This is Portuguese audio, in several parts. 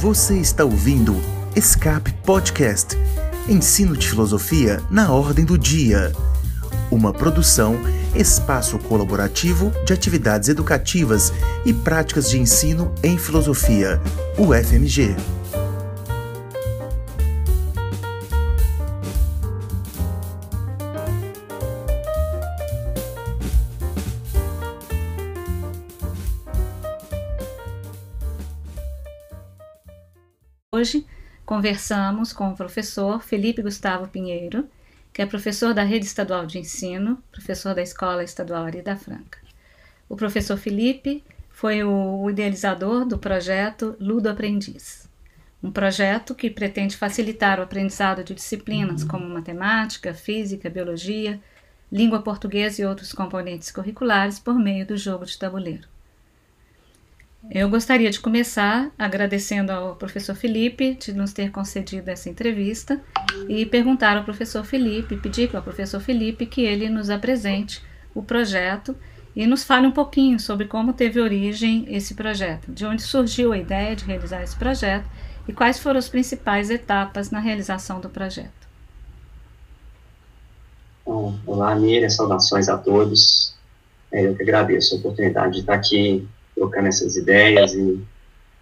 Você está ouvindo Escape Podcast Ensino de Filosofia na Ordem do Dia. Uma produção, espaço colaborativo de atividades educativas e práticas de ensino em filosofia, UFMG. Conversamos com o professor Felipe Gustavo Pinheiro, que é professor da Rede Estadual de Ensino, professor da Escola Estadual Arida Franca. O professor Felipe foi o idealizador do projeto Ludo Aprendiz, um projeto que pretende facilitar o aprendizado de disciplinas como matemática, física, biologia, língua portuguesa e outros componentes curriculares por meio do jogo de tabuleiro. Eu gostaria de começar agradecendo ao professor Felipe de nos ter concedido essa entrevista e perguntar ao professor Felipe, pedir ao professor Felipe que ele nos apresente o projeto e nos fale um pouquinho sobre como teve origem esse projeto, de onde surgiu a ideia de realizar esse projeto e quais foram as principais etapas na realização do projeto. Olá, Miriam, saudações a todos. É, eu que agradeço a oportunidade de estar aqui trocando essas ideias e,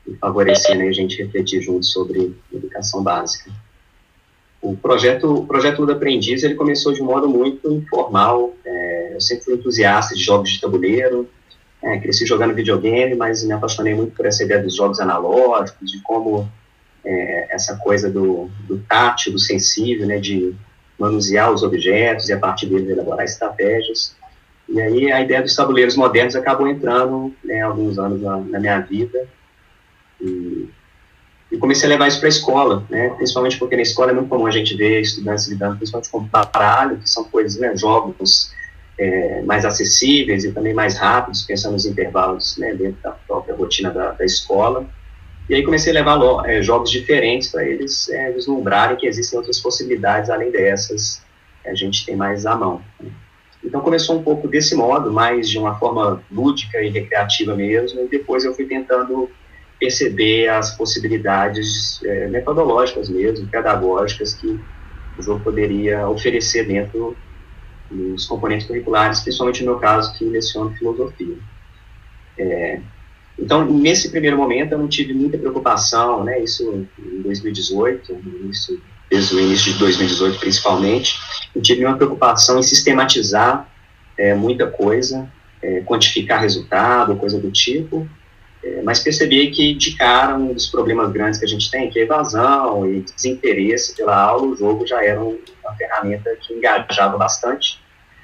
e favorecendo a gente refletir juntos sobre educação básica. O projeto, o projeto Luda Aprendiz, ele começou de um modo muito informal. É, eu sempre fui entusiasta de jogos de tabuleiro, é, cresci jogando videogame, mas me apaixonei muito por essa ideia dos jogos analógicos, de como é, essa coisa do, do tátil, do sensível, né, de manusear os objetos e a partir deles elaborar estratégias. E aí a ideia dos tabuleiros modernos acabou entrando né, alguns anos na, na minha vida. E, e, comecei a levar isso para a escola, né, principalmente porque na escola é muito comum a gente ver estudantes lidando principalmente com baralho, que são coisas, né, jogos é, mais acessíveis e também mais rápidos, pensando nos intervalos né, dentro da própria rotina da, da escola. E aí comecei a levar é, jogos diferentes para eles é, vislumbrarem que existem outras possibilidades além dessas que a gente tem mais à mão. Né. Então começou um pouco desse modo, mais de uma forma lúdica e recreativa mesmo, e depois eu fui tentando perceber as possibilidades é, metodológicas mesmo, pedagógicas que o jogo poderia oferecer dentro dos componentes curriculares, principalmente no meu caso que leciono filosofia. É, então, nesse primeiro momento, eu não tive muita preocupação, né, isso em 2018, isso desde o início de 2018 principalmente, eu tive uma preocupação em sistematizar é, muita coisa, é, quantificar resultado, coisa do tipo, é, mas percebi que de cara um dos problemas grandes que a gente tem, que é evasão e desinteresse pela aula, o jogo já era uma ferramenta que engajava bastante,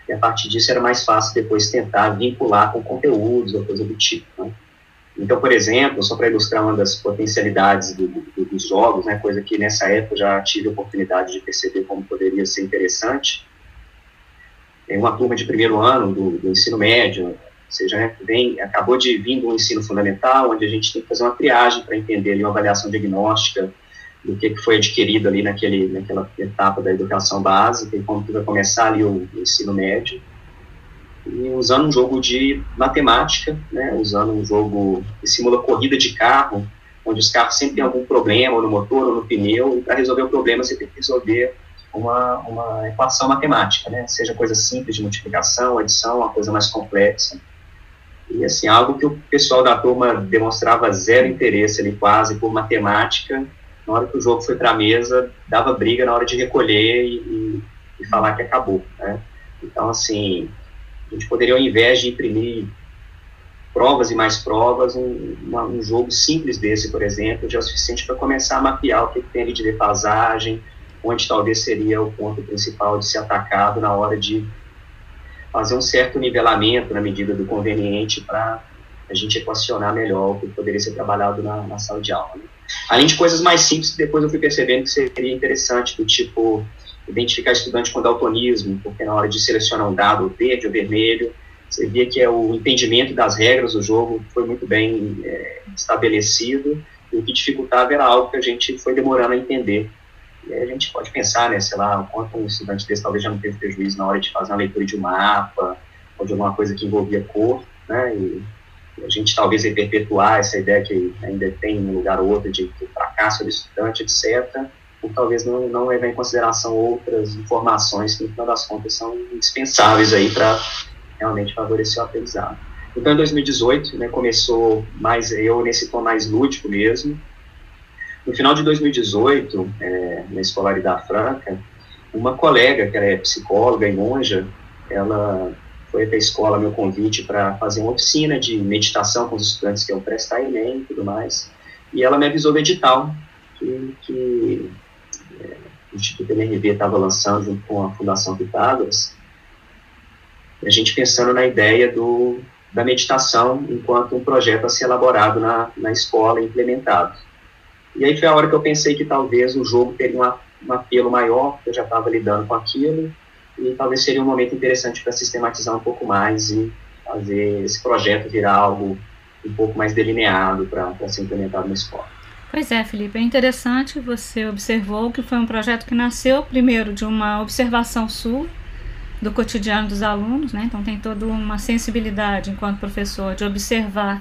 e a partir disso era mais fácil depois tentar vincular com conteúdos ou coisa do tipo, né? Então, por exemplo, só para ilustrar uma das potencialidades do, do, dos jogos, né, coisa que nessa época já tive a oportunidade de perceber como poderia ser interessante, em uma turma de primeiro ano do, do ensino médio, ou seja, né, vem, acabou de vir do ensino fundamental, onde a gente tem que fazer uma triagem para entender ali, uma avaliação diagnóstica do que, que foi adquirido ali naquele, naquela etapa da educação básica e como que vai começar ali o, o ensino médio e usando um jogo de matemática, né, usando um jogo que simula corrida de carro, onde os carros sempre têm algum problema, no motor, ou no pneu, e para resolver o problema você tem que resolver uma, uma equação matemática, né, seja coisa simples de multiplicação, adição, uma coisa mais complexa. E, assim, algo que o pessoal da turma demonstrava zero interesse ali, quase, por matemática, na hora que o jogo foi para a mesa, dava briga na hora de recolher e, e, e falar que acabou, né. Então, assim, a gente poderia, ao invés de imprimir provas e mais provas, um, uma, um jogo simples desse, por exemplo, já é o suficiente para começar a mapear o que tem ali de defasagem, onde talvez seria o ponto principal de ser atacado na hora de fazer um certo nivelamento na medida do conveniente para a gente equacionar melhor o que poderia ser trabalhado na, na sala de aula. Né? Além de coisas mais simples que depois eu fui percebendo que seria interessante, do tipo identificar estudante com daltonismo, porque na hora de selecionar um dado verde ou vermelho, você via que é o entendimento das regras do jogo foi muito bem é, estabelecido, e o que dificultava era algo que a gente foi demorando a entender. E a gente pode pensar, né, sei lá, quanto um estudante desse talvez já não teve prejuízo na hora de fazer uma leitura de um mapa, ou de alguma coisa que envolvia cor, né, e a gente talvez perpetuar essa ideia que ainda tem um lugar ou outro de, de fracasso do estudante, etc., ou talvez não, não levar em consideração outras informações que, no final das contas, são indispensáveis aí para realmente favorecer o aprendizado. Então, em 2018, né, começou mais eu nesse tom mais lúdico mesmo. No final de 2018, é, na escolaridade franca, uma colega, que é psicóloga e monja, ela foi para a escola meu convite para fazer uma oficina de meditação com os estudantes que iam prestar Enem e tudo mais. E ela me avisou do edital que, que o Instituto MRV estava lançando junto com a Fundação Pitágoras. A gente pensando na ideia do, da meditação enquanto um projeto a ser elaborado na, na escola implementado. E aí foi a hora que eu pensei que talvez o jogo teria uma, um apelo maior, eu já estava lidando com aquilo, e talvez seria um momento interessante para sistematizar um pouco mais e fazer esse projeto virar algo um pouco mais delineado para ser implementado na escola. Pois é, Felipe, é interessante que você observou que foi um projeto que nasceu primeiro de uma observação sua do cotidiano dos alunos, né? Então tem toda uma sensibilidade enquanto professor de observar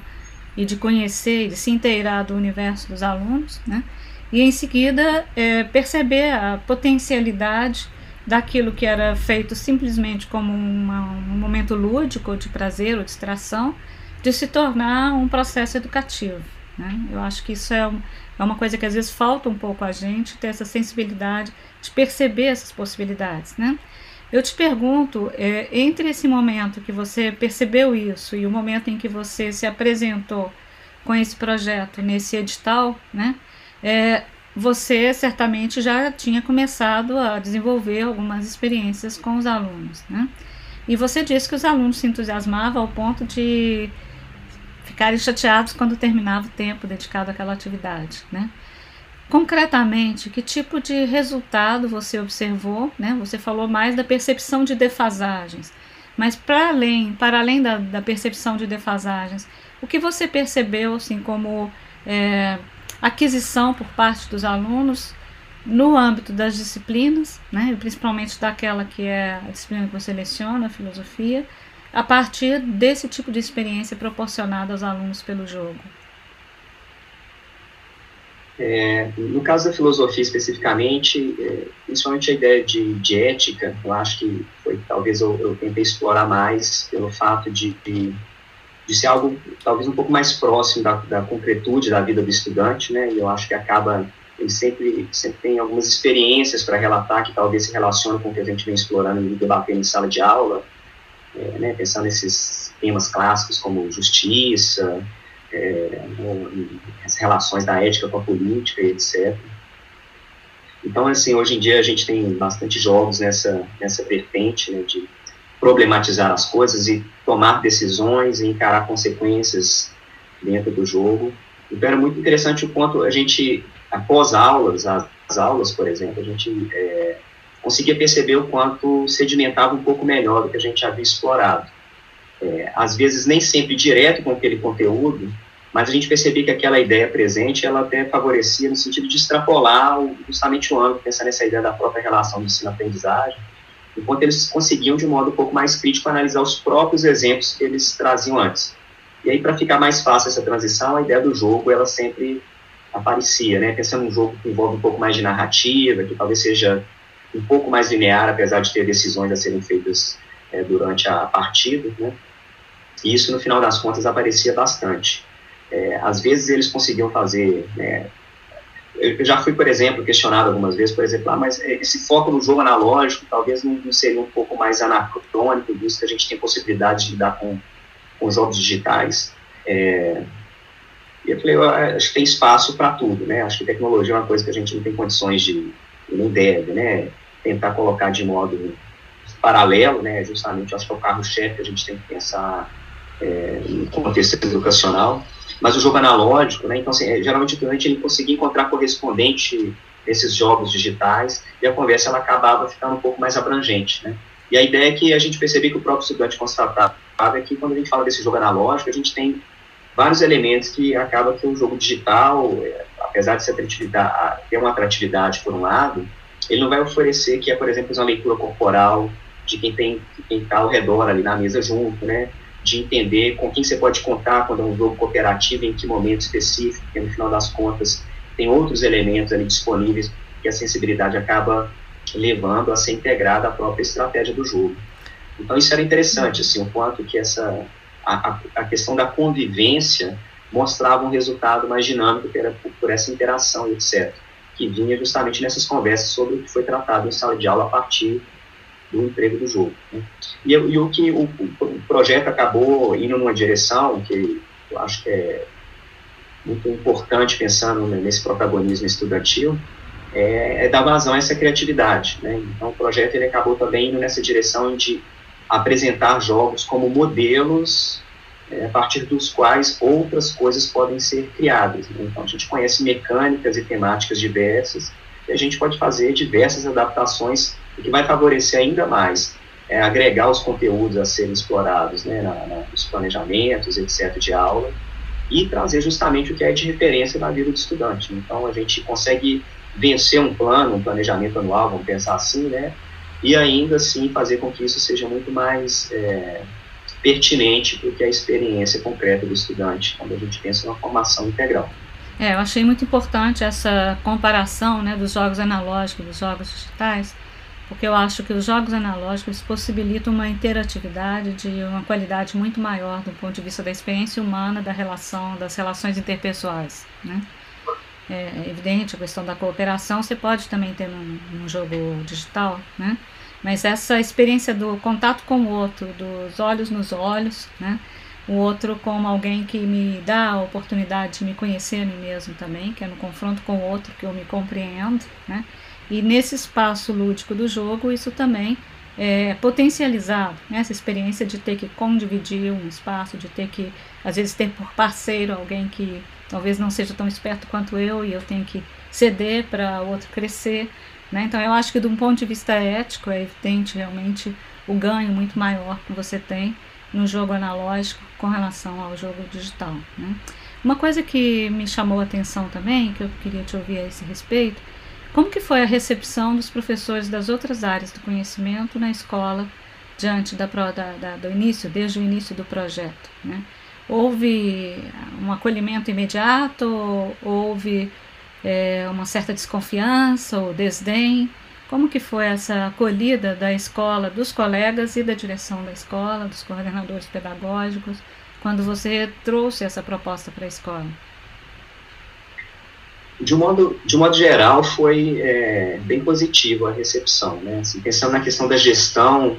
e de conhecer e de se inteirar do universo dos alunos, né? E em seguida é, perceber a potencialidade daquilo que era feito simplesmente como uma, um momento lúdico, de prazer ou distração, de se tornar um processo educativo. Né? Eu acho que isso é, é uma coisa que às vezes falta um pouco a gente, ter essa sensibilidade de perceber essas possibilidades. Né? Eu te pergunto, é, entre esse momento que você percebeu isso e o momento em que você se apresentou com esse projeto nesse edital, né, é, você certamente já tinha começado a desenvolver algumas experiências com os alunos, né? E você disse que os alunos se entusiasmavam ao ponto de ficarem chateados quando terminava o tempo dedicado àquela atividade, né? Concretamente, que tipo de resultado você observou? Né? Você falou mais da percepção de defasagens, mas para além, para além da, da, percepção de defasagens, o que você percebeu assim como é, aquisição por parte dos alunos no âmbito das disciplinas, né, principalmente daquela que é a disciplina que você leciona, a filosofia, a partir desse tipo de experiência proporcionada aos alunos pelo jogo? É, no caso da filosofia especificamente, é, principalmente a ideia de, de, ética, eu acho que foi talvez eu, eu tentei explorar mais pelo fato de, de, de, ser algo talvez um pouco mais próximo da, da concretude da vida do estudante, né? E eu acho que acaba ele sempre sempre tem algumas experiências para relatar que talvez se relacionam com o que a gente vem explorando e debatendo em sala de aula, é, né? Pensando nesses temas clássicos como justiça é, as relações da ética com a política etc. Então, assim, hoje em dia a gente tem bastante jogos nessa, nessa vertente né, de problematizar as coisas e tomar decisões e encarar consequências dentro do jogo. Então, era muito interessante o quanto a gente, após aulas, as aulas, por exemplo, a gente é, conseguia perceber o quanto sedimentava um pouco melhor do que a gente havia explorado é, às vezes nem sempre direto com aquele conteúdo, mas a gente percebia que aquela ideia presente, ela até favorecia no sentido de extrapolar justamente o âmbito, pensar nessa ideia da própria relação do ensino-aprendizagem, enquanto eles conseguiam, de um modo um pouco mais crítico, analisar os próprios exemplos que eles traziam antes. E aí, para ficar mais fácil essa transição, a ideia do jogo, ela sempre aparecia, né? Pensando num jogo que envolve um pouco mais de narrativa, que talvez seja um pouco mais linear, apesar de ter decisões a serem feitas é, durante a partida, né? E isso, no final das contas, aparecia bastante. É, às vezes eles conseguiam fazer. Né, eu já fui, por exemplo, questionado algumas vezes, por exemplo, ah, mas esse foco no jogo analógico talvez não, seria um pouco mais anacrônico, visto que a gente tem possibilidade de lidar com, com jogos digitais. É, e eu falei, eu acho que tem espaço para tudo, né? Acho que tecnologia é uma coisa que a gente não tem condições de, não deve, né? Tentar colocar de modo paralelo, né? Justamente, acho que é o carro-chefe que a gente tem que pensar é, no contexto educacional, mas o jogo analógico, né, então, assim, é, geralmente o estudante ele conseguia encontrar correspondente nesses jogos digitais e a conversa ela acabava ficando um pouco mais abrangente, né. E a ideia é que a gente percebia que o próprio estudante constatava é que quando a gente fala desse jogo analógico, a gente tem vários elementos que acaba que o jogo digital, é, apesar de ter uma atratividade por um lado, ele não vai oferecer que é, por exemplo, uma leitura corporal de quem tem quem está ao redor ali na mesa junto, né? de entender com quem você pode contar quando é um jogo cooperativo, em que momento específico, porque no final das contas tem outros elementos ali disponíveis que a sensibilidade acaba levando a ser integrada à própria estratégia do jogo. Então isso era interessante, assim, o quanto que essa a, a questão da convivência mostrava um resultado mais dinâmico que era por, por essa interação, etc., que vinha justamente nessas conversas sobre o que foi tratado em sala de aula a partir do emprego do jogo. Né? E, e, o que o, o, projeto acabou indo numa direção que eu acho que é muito importante pensando nesse protagonismo estudantil, é, é dar vazão a essa criatividade. Né? Então o projeto ele acabou também indo nessa direção de apresentar jogos como modelos é, a partir dos quais outras coisas podem ser criadas. Né? Então, a gente conhece mecânicas e temáticas diversas, e a gente pode fazer diversas adaptações, o que vai favorecer ainda mais é, agregar os conteúdos a serem explorados né, na, na, nos planejamentos, etc., de aula, e trazer justamente o que é de referência na vida do estudante. Então, a gente consegue vencer um plano, um planejamento anual, vamos pensar assim, né, e ainda assim fazer com que isso seja muito mais é, pertinente do que a experiência concreta do estudante, quando a gente pensa numa formação integral. É, eu achei muito importante essa comparação né, dos jogos analógicos dos jogos digitais, porque eu acho que os jogos analógicos possibilitam uma interatividade de uma qualidade muito maior do ponto de vista da experiência humana, da relação, das relações interpessoais. Né? É evidente a questão da cooperação, você pode também ter num, num jogo digital, né? Mas essa experiência do contato com o outro, dos olhos nos olhos, né? O outro como alguém que me dá a oportunidade de me conhecer a mim mesmo também, que é no confronto com o outro que eu me compreendo, né? E nesse espaço lúdico do jogo, isso também é potencializado, né? essa experiência de ter que condividir um espaço, de ter que, às vezes, ter por parceiro alguém que talvez não seja tão esperto quanto eu e eu tenho que ceder para o outro crescer. Né? Então, eu acho que, de um ponto de vista ético, é evidente realmente o ganho muito maior que você tem no jogo analógico com relação ao jogo digital. Né? Uma coisa que me chamou a atenção também, que eu queria te ouvir a esse respeito, como que foi a recepção dos professores das outras áreas do conhecimento na escola diante da, da, da do início, desde o início do projeto? Né? Houve um acolhimento imediato? Houve é, uma certa desconfiança ou desdém? Como que foi essa acolhida da escola, dos colegas e da direção da escola, dos coordenadores pedagógicos, quando você trouxe essa proposta para a escola? De modo, de modo geral, foi é, bem positivo a recepção. Né? Assim, pensando na questão da gestão,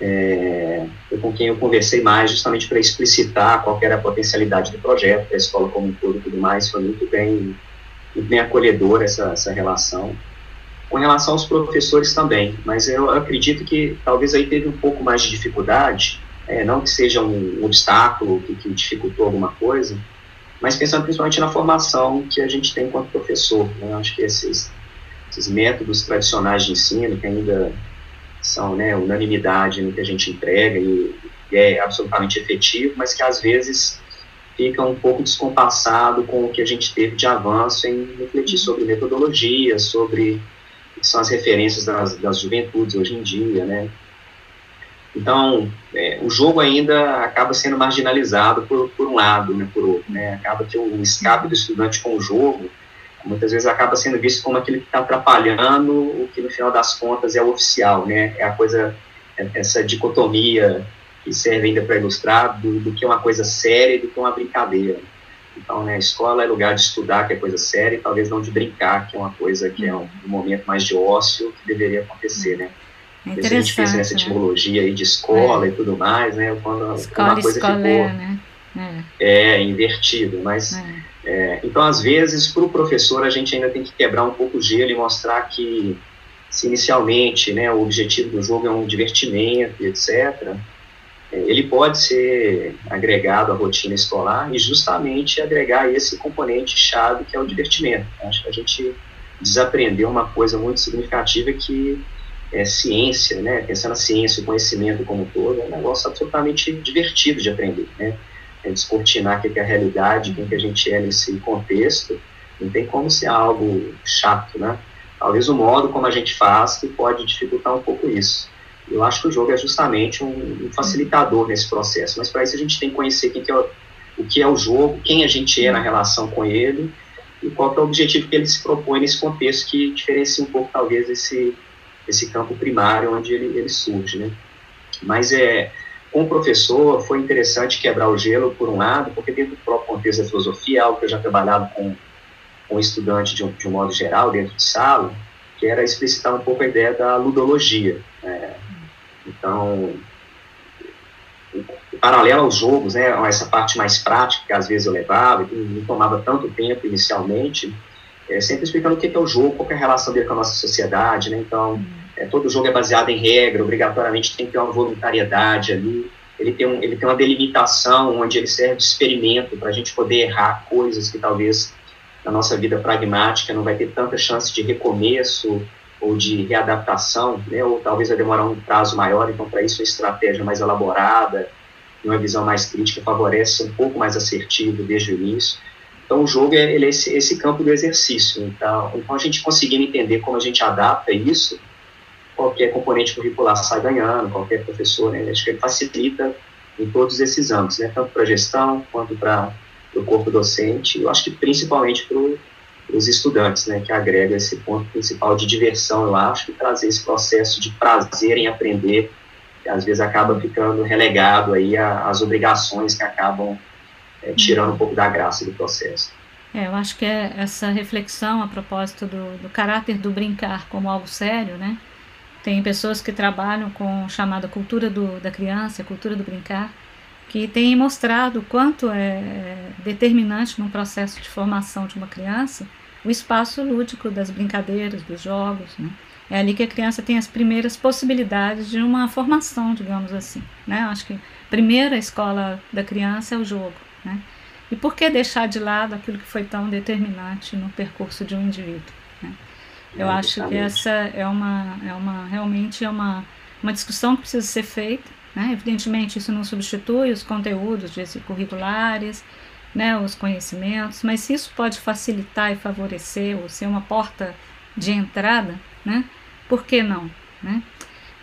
é, foi com quem eu conversei mais, justamente para explicitar qual era a potencialidade do projeto, da escola como um todo e tudo mais, foi muito bem muito bem acolhedora essa, essa relação. Com relação aos professores também, mas eu acredito que talvez aí teve um pouco mais de dificuldade, é, não que seja um obstáculo que, que dificultou alguma coisa, mas pensando principalmente na formação que a gente tem enquanto professor. Né? Acho que esses, esses métodos tradicionais de ensino, que ainda são né, unanimidade no que a gente entrega e, e é absolutamente efetivo, mas que às vezes fica um pouco descompassado com o que a gente teve de avanço em refletir sobre metodologia, sobre o que são as referências das, das juventudes hoje em dia, né? Então, é, o jogo ainda acaba sendo marginalizado por, por um lado, né, por outro, né? Acaba que o escape do estudante com o jogo, muitas vezes acaba sendo visto como aquele que está atrapalhando o que no final das contas é o oficial, né? É a coisa, é essa dicotomia que serve ainda para ilustrar do, do, que é uma coisa séria e do que é uma brincadeira. Então, né, a escola é lugar de estudar, que é coisa séria, e talvez não de brincar, que é uma coisa que é um, um momento mais de ócio que deveria acontecer, né? É a gente pensa nessa né? etimologia aí de escola é. e tudo mais, né? Quando escola, uma coisa escola, ficou né? é. é invertido, mas é. é então às vezes para o professor a gente ainda tem que quebrar um pouco o gelo e mostrar que se inicialmente, né, o objetivo do jogo é um divertimento, etc ele pode ser agregado à rotina escolar e justamente agregar esse componente chave que é o divertimento. Acho que a gente desaprendeu uma coisa muito significativa que é ciência, né? Pensando na ciência, o conhecimento como um todo, é um negócio absolutamente divertido de aprender, né? É descortinar o que é a realidade, quem que a gente é nesse contexto, não tem como ser algo chato, né? Talvez o modo como a gente faz que pode dificultar um pouco isso. Eu acho que o jogo é justamente um, um facilitador nesse processo, mas para isso a gente tem que conhecer que é o, que é o jogo, quem a gente é na relação com ele e qual é o objetivo que ele se propõe nesse contexto que diferencia um pouco, talvez, esse, esse campo primário onde ele, ele surge, né? Mas é, com o professor foi interessante quebrar o gelo, por um lado, porque dentro do próprio contexto da filosofia, algo que eu já trabalhava com, com estudante de um, de um modo geral, dentro de sala, que era explicitar um pouco a ideia da ludologia. Né? Então, paralelo aos jogos, né, essa parte mais prática que às vezes eu levava, que não tomava tanto tempo inicialmente, é, sempre explicando o que é o jogo, qual é a relação dele com a nossa sociedade, né, então, é, todo jogo é baseado em regra, obrigatoriamente tem que ter uma voluntariedade ali, ele tem, um, ele tem uma delimitação onde ele serve de experimento para a gente poder errar coisas que talvez na nossa vida pragmática não vai ter tanta chance de recomeço ou de readaptação, né, ou talvez vai demorar um prazo maior, então para isso uma estratégia mais elaborada, uma visão mais crítica favorece um pouco mais assertivo desde o início. Então o jogo é, é esse, esse, campo do exercício. Então, então a gente conseguindo entender como a gente adapta isso, qualquer componente curricular sai ganhando, qualquer professor, né, acho que ele facilita em todos esses âmbitos, né, tanto para a gestão quanto para o corpo docente, eu acho que principalmente para os estudantes, né, que agrega esse ponto principal de diversão, eu acho, e trazer esse processo de prazer em aprender, que às vezes acaba ficando relegado aí às obrigações que acabam é, tirando um pouco da graça do processo. É, eu acho que é essa reflexão a propósito do, do caráter do brincar como algo sério, né? Tem pessoas que trabalham com chamada cultura do, da criança, cultura do brincar, que tem mostrado quanto é, é determinante no processo de formação de uma criança o espaço lúdico das brincadeiras, dos jogos. Né? É ali que a criança tem as primeiras possibilidades de uma formação, digamos assim. Né? Acho que a primeira escola da criança é o jogo. Né? E por que deixar de lado aquilo que foi tão determinante no percurso de um indivíduo? Né? Eu acho que essa é uma, é uma realmente é uma, uma discussão que precisa ser feita né? Evidentemente, isso não substitui os conteúdos curriculares, né, os conhecimentos, mas se isso pode facilitar e favorecer ou ser uma porta de entrada, né, por que não? Né?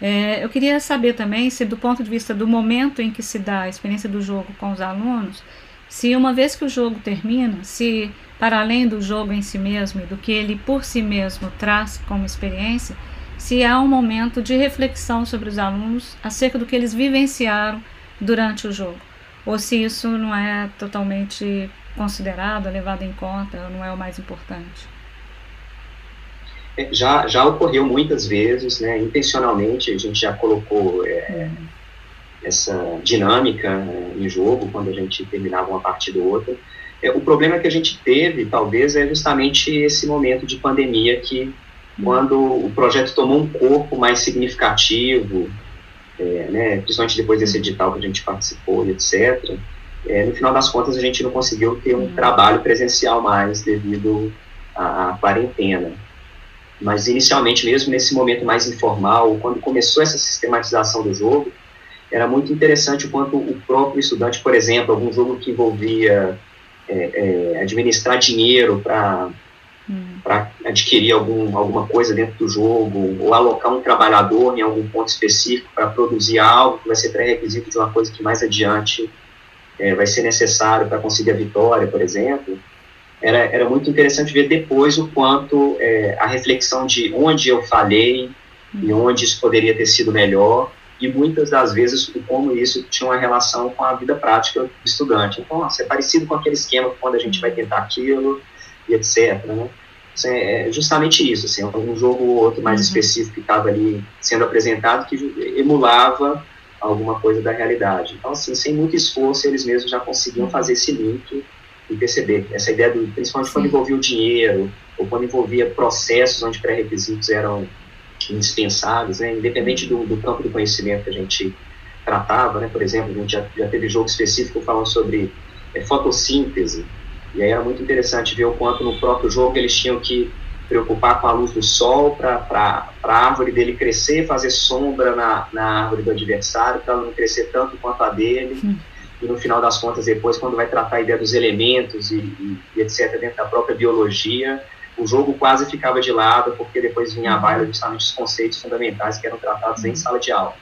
É, eu queria saber também se, do ponto de vista do momento em que se dá a experiência do jogo com os alunos, se uma vez que o jogo termina, se para além do jogo em si mesmo e do que ele por si mesmo traz como experiência, se há um momento de reflexão sobre os alunos acerca do que eles vivenciaram durante o jogo, ou se isso não é totalmente considerado, levado em conta, não é o mais importante. É, já, já ocorreu muitas vezes, né, intencionalmente, a gente já colocou é, uhum. essa dinâmica é, em jogo quando a gente terminava uma partida ou outra. É, o problema que a gente teve, talvez, é justamente esse momento de pandemia que quando o projeto tomou um corpo mais significativo, é, né, principalmente depois desse edital que a gente participou etc., é, no final das contas a gente não conseguiu ter um trabalho presencial mais devido à, à quarentena. Mas inicialmente, mesmo nesse momento mais informal, quando começou essa sistematização do jogo, era muito interessante o quanto o próprio estudante, por exemplo, algum jogo que envolvia é, é, administrar dinheiro para hum. para adquirir algum, alguma coisa dentro do jogo, ou alocar um trabalhador em algum ponto específico para produzir algo que vai ser pré-requisito de uma coisa que mais adiante é, vai ser necessário para conseguir a vitória, por exemplo, era, era muito interessante ver depois o quanto é, a reflexão de onde eu falhei hum. e onde isso poderia ter sido melhor, e muitas das vezes como isso tinha uma relação com a vida prática do estudante. Então, nossa, é parecido com aquele esquema quando a gente vai tentar aquilo, e etc. Né? Assim, é justamente isso, assim, um jogo ou outro mais uhum. específico que estava ali sendo apresentado que emulava alguma coisa da realidade. Então, assim, sem muito esforço, eles mesmos já conseguiam fazer esse link e perceber essa ideia, do, principalmente Sim. quando envolvia o dinheiro, ou quando envolvia processos onde pré-requisitos eram indispensáveis, né, independente do, do, campo do conhecimento que a gente tratava, né, por exemplo, a gente já, já teve jogo específico falando sobre é, fotossíntese, e aí era muito interessante ver o quanto no próprio jogo eles tinham que preocupar com a luz do sol para a árvore dele crescer, fazer sombra na, na árvore do adversário, para não crescer tanto quanto a dele. Sim. E no final das contas, depois, quando vai tratar a ideia dos elementos e, e, e, etc., dentro da própria biologia, o jogo quase ficava de lado, porque depois vinha a baila justamente os conceitos fundamentais que eram tratados em uhum. sala de aula.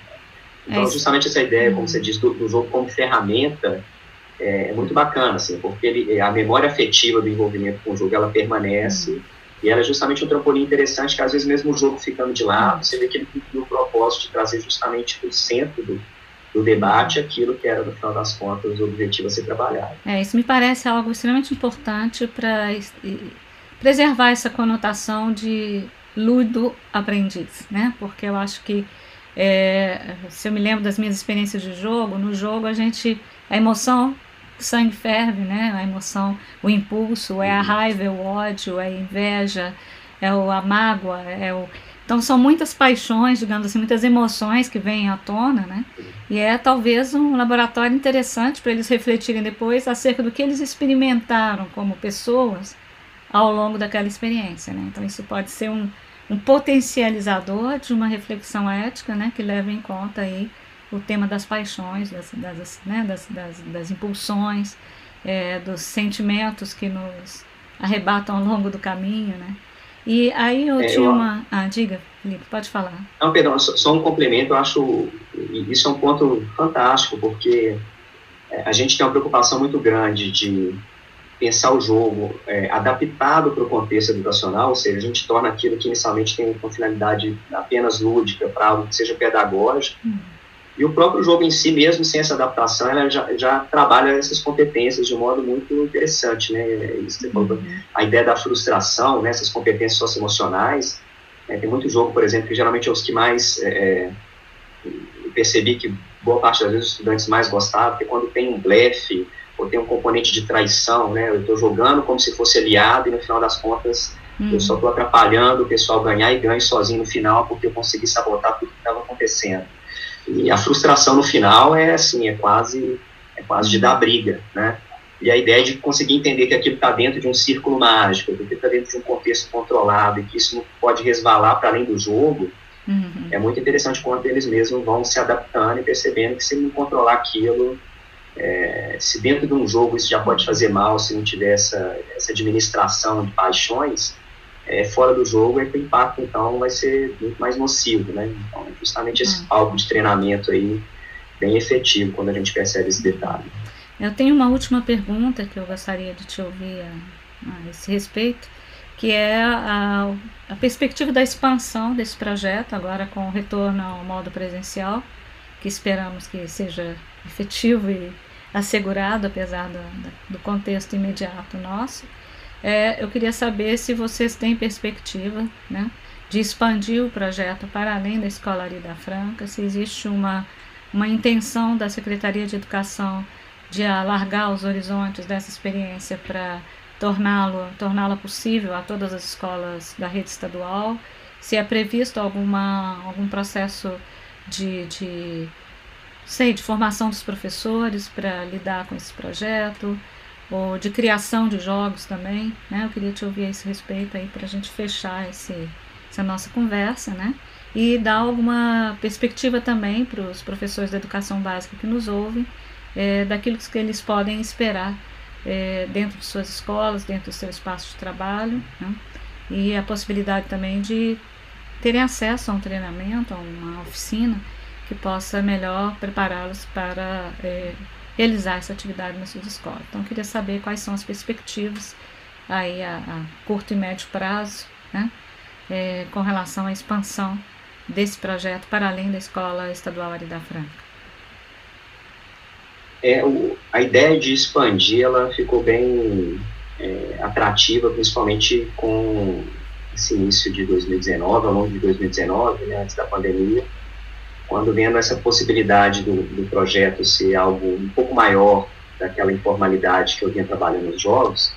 Então, é justamente essa ideia, como você diz, do, do jogo como ferramenta, é, é, muito bacana, assim, porque ele, a memória afetiva do envolvimento com o jogo, ela permanece, e ela é justamente um trampolim interessante, que às vezes mesmo o jogo ficando de lado, você vê que ele cumpriu o propósito de trazer justamente o centro do, do debate aquilo que era, no final das contas, o objetivo a ser trabalhado. É, isso me parece algo extremamente importante para preservar essa conotação de ludo aprendiz, né? Porque eu acho que é, se eu me lembro das minhas experiências de jogo, no jogo a gente a emoção o sangue ferve, né? A emoção, o impulso, é a raiva, é o ódio, é a inveja, é o, a mágoa, é o então são muitas paixões, digamos assim, muitas emoções que vêm à tona, né? E é talvez um laboratório interessante para eles refletirem depois acerca do que eles experimentaram como pessoas ao longo daquela experiência, né? Então isso pode ser um, um potencializador de uma reflexão ética, né? Que leva em conta aí o tema das paixões, das, das, né? das, das, das impulsões, é, dos sentimentos que nos arrebatam ao longo do caminho, né? E aí eu é, tinha eu, uma. Ah, diga, Felipe, pode falar. Não, perdão, só, só, um complemento, eu acho. Isso é um ponto fantástico, porque é, a gente tem uma preocupação muito grande de pensar o jogo é, adaptado para o contexto educacional, ou seja, a gente torna aquilo que inicialmente tem uma finalidade apenas lúdica para algo que seja pedagógico. Uhum. E o próprio jogo em si mesmo, sem essa adaptação, ela já, já trabalha essas competências de um modo muito interessante, né? Uhum. A ideia da frustração, né? essas competências socioemocionais. Né? Tem muito jogo, por exemplo, que geralmente é os que mais... É, é percebi que boa parte das vezes os estudantes mais gostavam, porque quando tem um blefe ou tem um componente de traição, né? Eu estou jogando como se fosse aliado e no final das contas eu só estou atrapalhando o pessoal ganhar e ganho sozinho no final porque eu consegui sabotar tudo que estava acontecendo. E a frustração no final é assim, é quase, é quase de dar briga, né? E a ideia de conseguir entender que aquilo está dentro de um círculo mágico, que está dentro de um contexto controlado e que isso não pode resvalar para além do jogo, uhum. é muito interessante quando eles mesmos vão se adaptando e percebendo que se não controlar aquilo, é, se dentro de um jogo isso já pode fazer mal, se não tiver essa, essa administração de paixões, é, fora do jogo, é que o impacto, então, vai ser muito mais nocivo, né? Então, justamente esse palco de treinamento aí, bem efetivo, quando a gente percebe esse detalhe. Eu tenho uma última pergunta que eu gostaria de te ouvir a, a esse respeito, que é a, a, perspectiva da expansão desse projeto, agora com o retorno ao modo presencial, que esperamos que seja efetivo e assegurado, apesar do, do contexto imediato nosso. É, eu queria saber se vocês têm perspectiva né, de expandir o projeto para além da Escola Arida Franca, se existe uma, uma intenção da Secretaria de Educação de alargar os horizontes dessa experiência para torná-lo torná-la possível a todas as escolas da rede estadual, se é previsto alguma, algum processo de, de, sei, de formação dos professores para lidar com esse projeto, ou de criação de jogos também, né? Eu queria te ouvir a esse respeito aí para a gente fechar esse, essa nossa conversa, né? E dar alguma perspectiva também para os professores da educação básica que nos ouvem, é, daquilo que eles podem esperar é, dentro de suas escolas, dentro do seu espaço de trabalho, né? e a possibilidade também de terem acesso a um treinamento, a uma oficina que possa melhor prepará-los para é, realizar essa atividade nas suas escolas. Então, queria saber quais são as perspectivas aí a, a curto e médio prazo, né, é, com relação à expansão desse projeto para além da Escola Estadual Arida Franca. É, o, a ideia de expandir, ela ficou bem é, atrativa, principalmente com esse início de 2019, ao longo de 2019, né, antes da pandemia, quando vendo essa possibilidade do, do projeto ser algo um pouco maior daquela informalidade que eu vinha trabalhando nos jogos,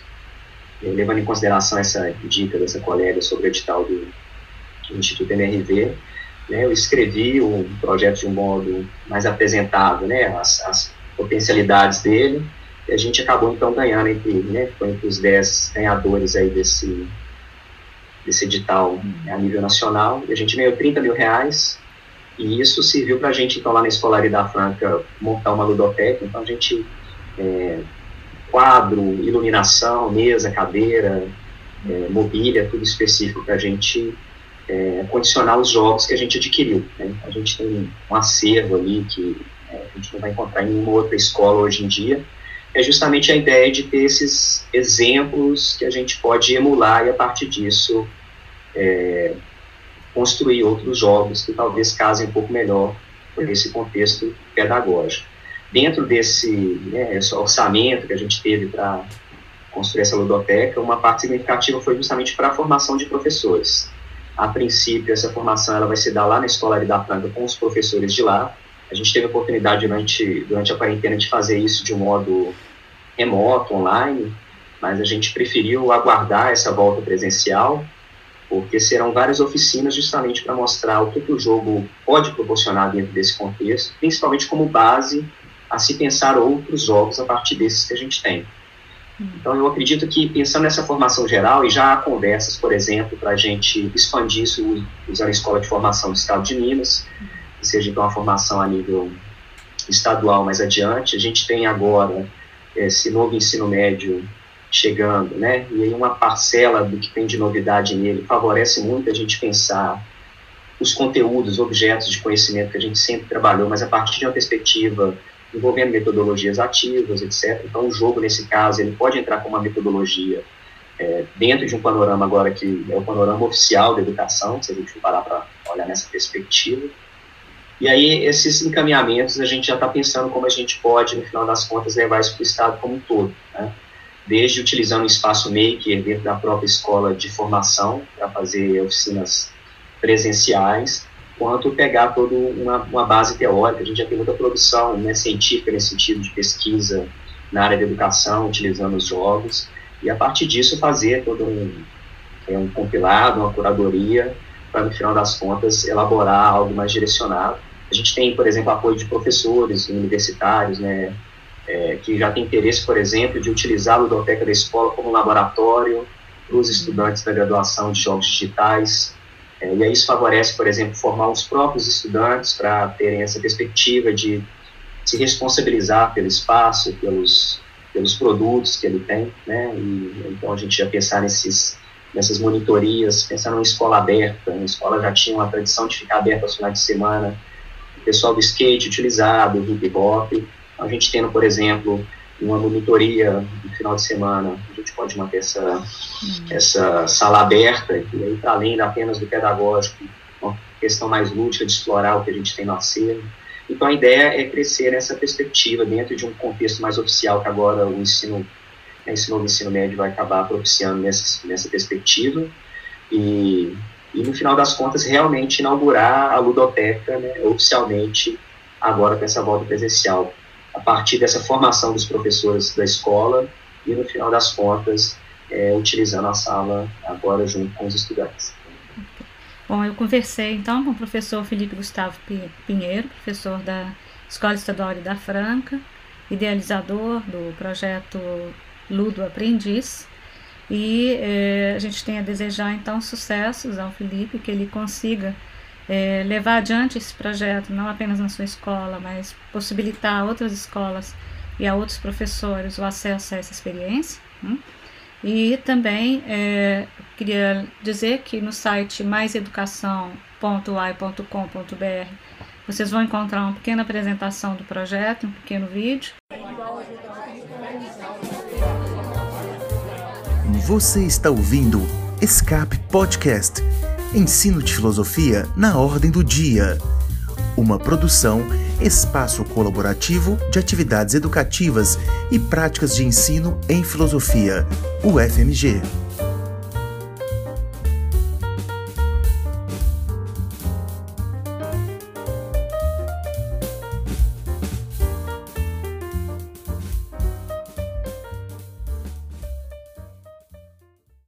levando em consideração essa dica dessa colega sobre o edital do, do Instituto MRV, né, eu escrevi o projeto de um modo mais apresentável, né, as, as potencialidades dele, e a gente acabou então ganhando entre, né, foi entre os 10 ganhadores aí desse, desse edital né, a nível nacional, e a gente ganhou 30 mil reais, e isso serviu para a gente, então, lá na Escolaridade Franca, montar uma ludoteca. Então, a gente, é, quadro, iluminação, mesa, cadeira, é, mobília, tudo específico para a gente é, condicionar os jogos que a gente adquiriu. Né? A gente tem um acervo ali que é, a gente não vai encontrar em nenhuma outra escola hoje em dia. É justamente a ideia de ter esses exemplos que a gente pode emular e a partir disso é, construir outros jogos que talvez casem um pouco melhor com esse contexto pedagógico. Dentro desse né, orçamento que a gente teve para construir essa ludoteca, uma parte significativa foi justamente para a formação de professores. A princípio, essa formação ela vai se dar lá na Escola da Franca com os professores de lá. A gente teve a oportunidade durante, durante a quarentena de fazer isso de um modo remoto, online, mas a gente preferiu aguardar essa volta presencial, porque serão várias oficinas justamente para mostrar o que, que o jogo pode proporcionar dentro desse contexto, principalmente como base a se pensar outros jogos a partir desses que a gente tem. Então, eu acredito que, pensando nessa formação geral, e já há conversas, por exemplo, para a gente expandir isso usando a Escola de Formação do Estado de Minas, que seja então uma formação a nível estadual mais adiante. A gente tem agora esse novo ensino médio chegando, né? E aí uma parcela do que tem de novidade nele favorece muito a gente pensar os conteúdos, objetos de conhecimento que a gente sempre trabalhou, mas a partir de uma perspectiva envolvendo metodologias ativas, etc. Então, o jogo, nesse caso, ele pode entrar com uma metodologia é, dentro de um panorama agora que é o panorama oficial da educação, se a gente parar para olhar nessa perspectiva. E aí, esses encaminhamentos, a gente já está pensando como a gente pode, no final das contas, levar isso para o Estado como um todo. Né? Desde utilizando o espaço maker dentro da própria escola de formação, para fazer oficinas presenciais, quanto pegar toda uma, uma, base teórica. A gente já tem muita produção né, científica nesse sentido de pesquisa na área da educação, utilizando os jogos, e a partir disso fazer todo um, é, um compilado, uma curadoria, para no final das contas elaborar algo mais direcionado. A gente tem, por exemplo, apoio de professores universitários, né, é, que já tem interesse, por exemplo, de utilizar a ludoteca da escola como laboratório para os estudantes da graduação de jogos digitais, é, e aí isso favorece, por exemplo, formar os próprios estudantes para terem essa perspectiva de se responsabilizar pelo espaço, pelos, pelos produtos que ele tem, né? E, então a gente já pensar nesses, nessas monitorias, pensar numa escola aberta, a escola já tinha uma tradição de ficar aberta aos finais de semana, o pessoal do skate utilizado, o hip hop, a gente tendo, por exemplo, uma monitoria no final de semana, a gente pode manter essa, uhum. essa sala aberta, e aí para além apenas do pedagógico, uma questão mais lúdica de explorar o que a gente tem no acervo. Então a ideia é crescer nessa perspectiva dentro de um contexto mais oficial que agora o ensino, né, esse novo ensino médio vai acabar propiciando nessa, nessa perspectiva e, e no final das contas realmente inaugurar a ludoteca né, oficialmente agora com essa volta presencial a partir dessa formação dos professores da escola e, no final das contas, é, utilizando a sala agora junto com os estudantes. Bom, eu conversei então com o professor Felipe Gustavo Pinheiro, professor da Escola Estadual da Franca, idealizador do projeto Ludo Aprendiz. E eh, a gente tem a desejar então sucessos ao Felipe, que ele consiga é, levar adiante esse projeto, não apenas na sua escola, mas possibilitar a outras escolas e a outros professores o acesso a essa experiência. Né? E também é, queria dizer que no site maiseducação.ai.com.br vocês vão encontrar uma pequena apresentação do projeto, um pequeno vídeo. Você está ouvindo Escape Podcast Ensino de Filosofia na Ordem do Dia. Uma produção, espaço colaborativo de atividades educativas e práticas de ensino em filosofia, UFMG.